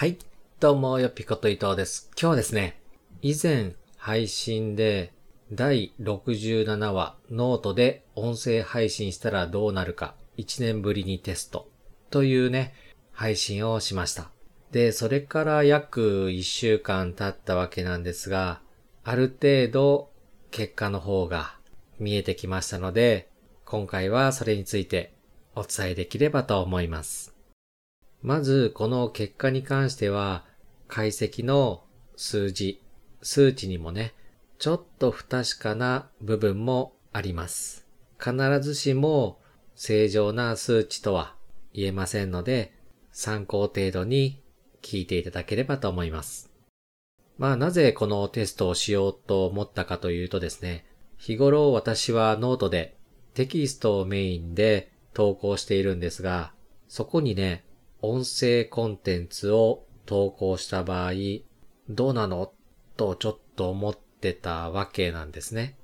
はい。どうも、よぴこと伊藤です。今日はですね、以前配信で第67話ノートで音声配信したらどうなるか1年ぶりにテストというね、配信をしました。で、それから約1週間経ったわけなんですが、ある程度結果の方が見えてきましたので、今回はそれについてお伝えできればと思います。まず、この結果に関しては、解析の数字、数値にもね、ちょっと不確かな部分もあります。必ずしも正常な数値とは言えませんので、参考程度に聞いていただければと思います。まあなぜこのテストをしようと思ったかというとですね、日頃私はノートでテキストをメインで投稿しているんですが、そこにね、音声コンテンツを投稿した場合、どうなの？とちょっと思ってたわけなんですね。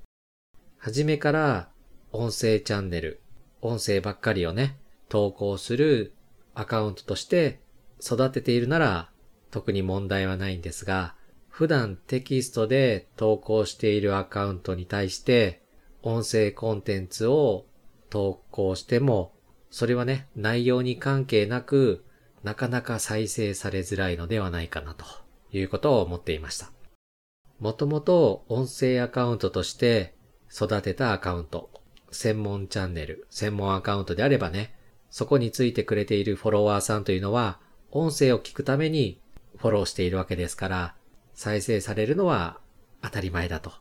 はじめから音声チャンネル、音声ばっかりをね、投稿するアカウントとして育てているなら特に問題はないんですが、普段テキストで投稿しているアカウントに対して音声コンテンツを投稿しても、それはね、内容に関係なく、なかなか再生されづらいのではないかなということを思っていました。もともと音声アカウントとして育てたアカウント、専門チャンネル、専門アカウントであればね、そこについてくれているフォロワーさんというのは、音声を聞くためにフォローしているわけですから、再生されるのは当たり前だと。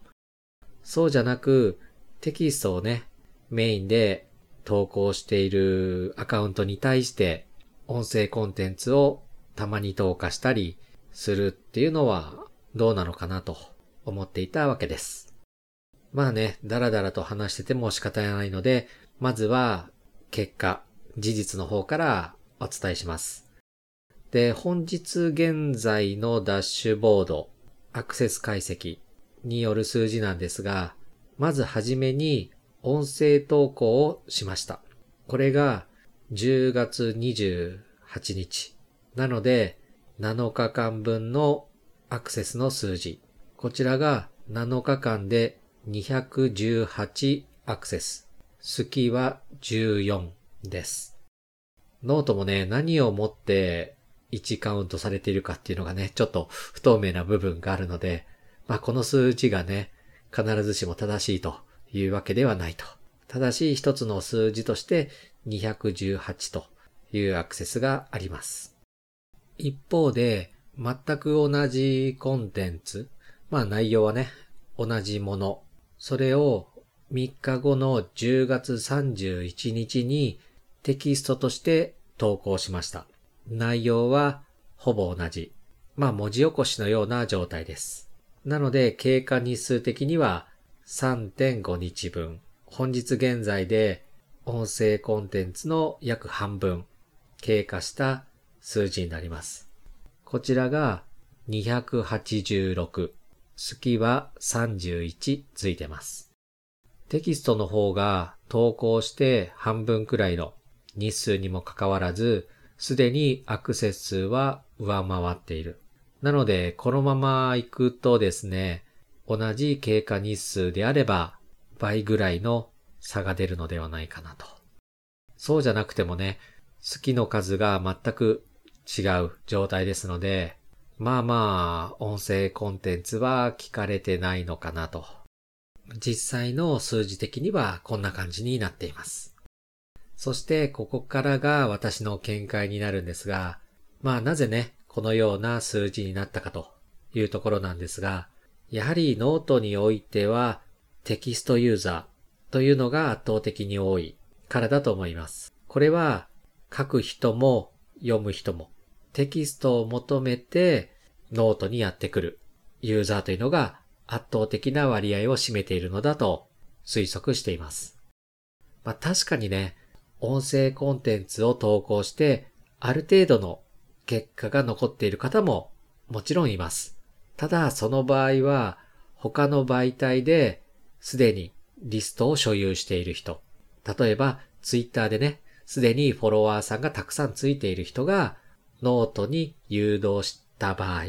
そうじゃなく、テキストをね、メインで投稿しているアカウントに対して、音声コンテンツをたまに投下したりするっていうのはどうなのかなと思っていたわけです。まあね、だらだらと話してても仕方ないので、まずは結果、事実の方からお伝えします。で、本日現在のダッシュボード、アクセス解析による数字なんですが、まずはじめに音声投稿をしました。これが10月28日。なので、7日間分のアクセスの数字。こちらが7日間で218アクセス。好きは14です。ノートもね、何をもって1カウントされているかっていうのがね、ちょっと不透明な部分があるので、まあこの数字がね、必ずしも正しいというわけではないと。正しい一つの数字として218というアクセスがあります。一方で、全く同じコンテンツ、まあ内容はね、同じもの、それを3日後の10月31日にテキストとして投稿しました。内容はほぼ同じ。まあ文字起こしのような状態です。なので経過日数的には3.5日分。本日現在で音声コンテンツの約半分経過した数字になります。こちらが286。好きは31ついてます。テキストの方が投稿して半分くらいの日数にもかかわらず、すでにアクセス数は上回っている。なので、このまま行くとですね、同じ経過日数であれば倍ぐらいの差が出るのではないかなと。そうじゃなくてもね、好きの数が全く違う状態ですので、まあまあ、音声コンテンツは聞かれてないのかなと。実際の数字的にはこんな感じになっています。そして、ここからが私の見解になるんですが、まあなぜね、このような数字になったかというところなんですが、やはりノートにおいてはテキストユーザーというのが圧倒的に多いからだと思います。これは書く人も読む人もテキストを求めてノートにやってくるユーザーというのが圧倒的な割合を占めているのだと推測しています。まあ確かにね、音声コンテンツを投稿してある程度の結果が残っている方ももちろんいます。ただその場合は他の媒体ですでにリストを所有している人。例えばツイッターでね、すでにフォロワーさんがたくさんついている人がノートに誘導した場合。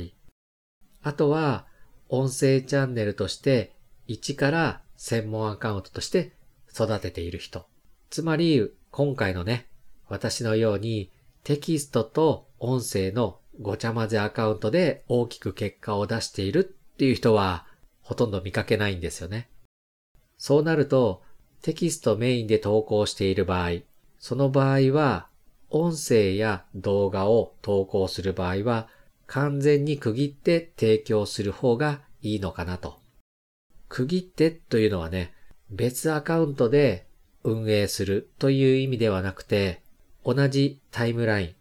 あとは、音声チャンネルとして一から専門アカウントとして育てている人。つまり、今回のね、私のようにテキストと音声のごちゃ混ぜアカウントで大きく結果を出しているっていう人はほとんど見かけないんですよね。そうなると、テキストメインで投稿している場合、その場合は、音声や動画を投稿する場合は、完全に区切って提供する方がいいのかなと。区切ってというのはね、別アカウントで運営するという意味ではなくて、同じタイムライン、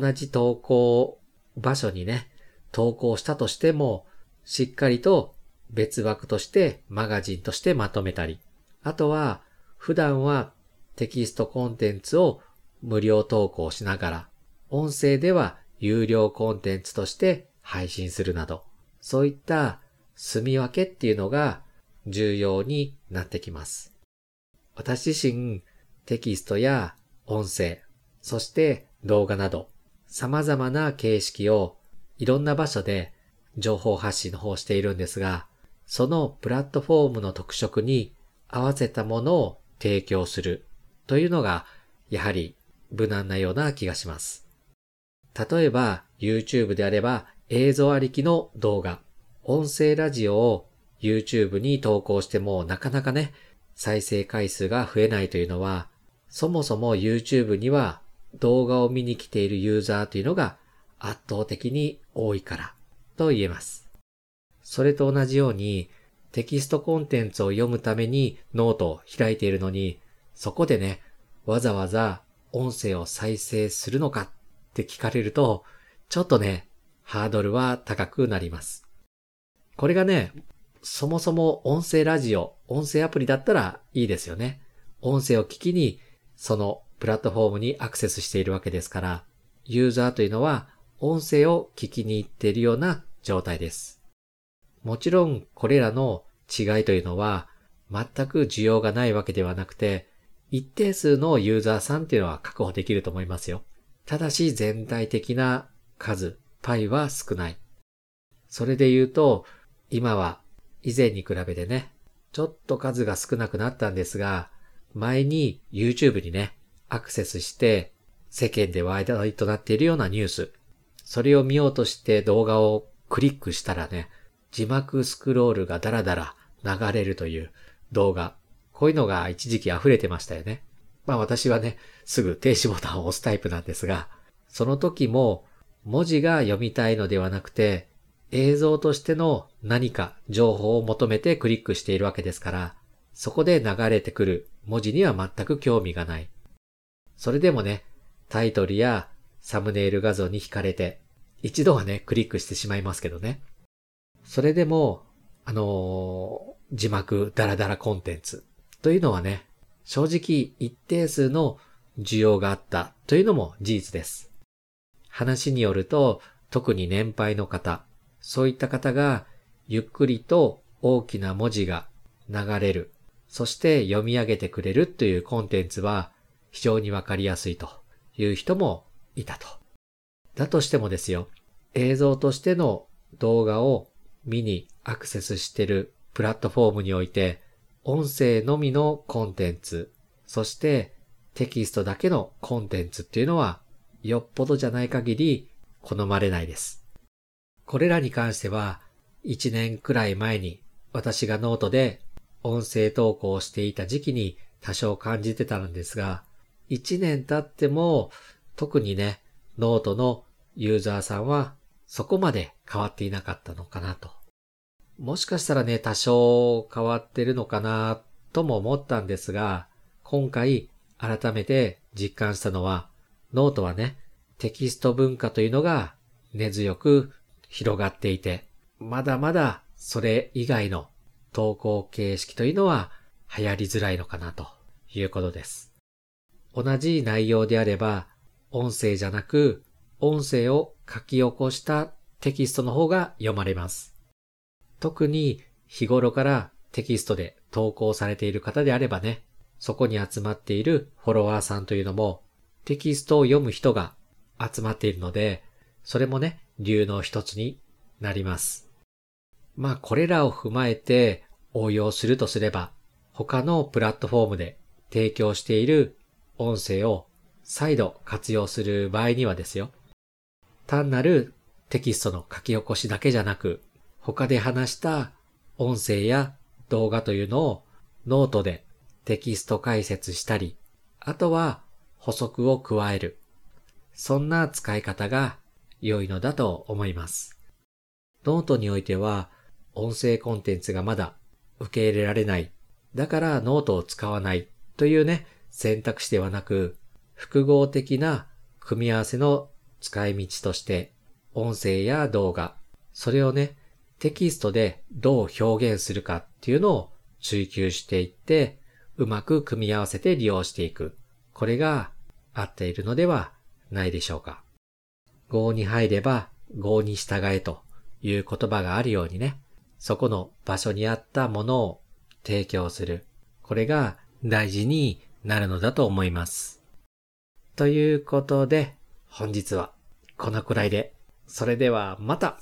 同じ投稿場所にね、投稿したとしても、しっかりと別枠としてマガジンとしてまとめたり、あとは普段はテキストコンテンツを無料投稿しながら、音声では有料コンテンツとして配信するなど、そういった住み分けっていうのが重要になってきます。私自身、テキストや音声、そして動画など、様々な形式をいろんな場所で情報発信の方しているんですが、そのプラットフォームの特色に合わせたものを提供するというのが、やはり無難なような気がします。例えば YouTube であれば映像ありきの動画、音声ラジオを YouTube に投稿してもなかなかね、再生回数が増えないというのは、そもそも YouTube には動画を見に来ているユーザーというのが圧倒的に多いからと言えます。それと同じようにテキストコンテンツを読むためにノートを開いているのに、そこでね、わざわざ音声を再生するのかって聞かれると、ちょっとね、ハードルは高くなります。これがね、そもそも音声ラジオ、音声アプリだったらいいですよね。音声を聞きに、そのプラットフォームにアクセスしているわけですから、ユーザーというのは音声を聞きに行っているような状態です。もちろんこれらの違いというのは全く需要がないわけではなくて、一定数のユーザーさんっていうのは確保できると思いますよ。ただし全体的な数、パイは少ない。それで言うと、今は以前に比べてね、ちょっと数が少なくなったんですが、前に YouTube にね、アクセスして世間で話題となっているようなニュース、それを見ようとして動画をクリックしたらね、字幕スクロールがダラダラ流れるという動画、こういうのが一時期溢れてましたよね。まあ私はね、すぐ停止ボタンを押すタイプなんですが、その時も文字が読みたいのではなくて、映像としての何か情報を求めてクリックしているわけですから、そこで流れてくる文字には全く興味がない。それでもね、タイトルやサムネイル画像に惹かれて、一度はね、クリックしてしまいますけどね。それでも、あのー、字幕ダラダラコンテンツというのはね、正直一定数の需要があったというのも事実です。話によると、特に年配の方、そういった方がゆっくりと大きな文字が流れる、そして読み上げてくれるというコンテンツは非常にわかりやすいという人もいたと。だとしてもですよ、映像としての動画を見にアクセスしてるプラットフォームにおいて、音声のみのコンテンツ、そしてテキストだけのコンテンツっていうのは、よっぽどじゃない限り好まれないです。これらに関しては、1年くらい前に私がノートで音声投稿をしていた時期に多少感じてたんですが、1年経っても特にね、ノートのユーザーさんはそこまで変わっていなかったのかなと。もしかしたらね、多少変わってるのかなとも思ったんですが、今回改めて実感したのは、ノートはね、テキスト文化というのが根強く広がっていて、まだまだそれ以外の投稿形式というのは流行りづらいのかなということです。同じ内容であれば、音声じゃなく、音声を書き起こしたテキストの方が読まれます。特に日頃からテキストで投稿されている方であればね、そこに集まっているフォロワーさんというのもテキストを読む人が集まっているので、それもね、理由の一つになります。まあ、これらを踏まえて応用するとすれば、他のプラットフォームで提供している音声を再度活用する場合にはですよ。単なるテキストの書き起こしだけじゃなく、他で話した音声や動画というのをノートでテキスト解説したり、あとは補足を加える。そんな使い方が良いのだと思います。ノートにおいては音声コンテンツがまだ受け入れられない。だからノートを使わないというね、選択肢ではなく、複合的な組み合わせの使い道として、音声や動画、それをね、テキストでどう表現するかっていうのを追求していって、うまく組み合わせて利用していく。これが合っているのではないでしょうか。合に入れば合に従えという言葉があるようにね、そこの場所にあったものを提供する。これが大事になるのだと思います。ということで、本日はこのくらいで、それではまた。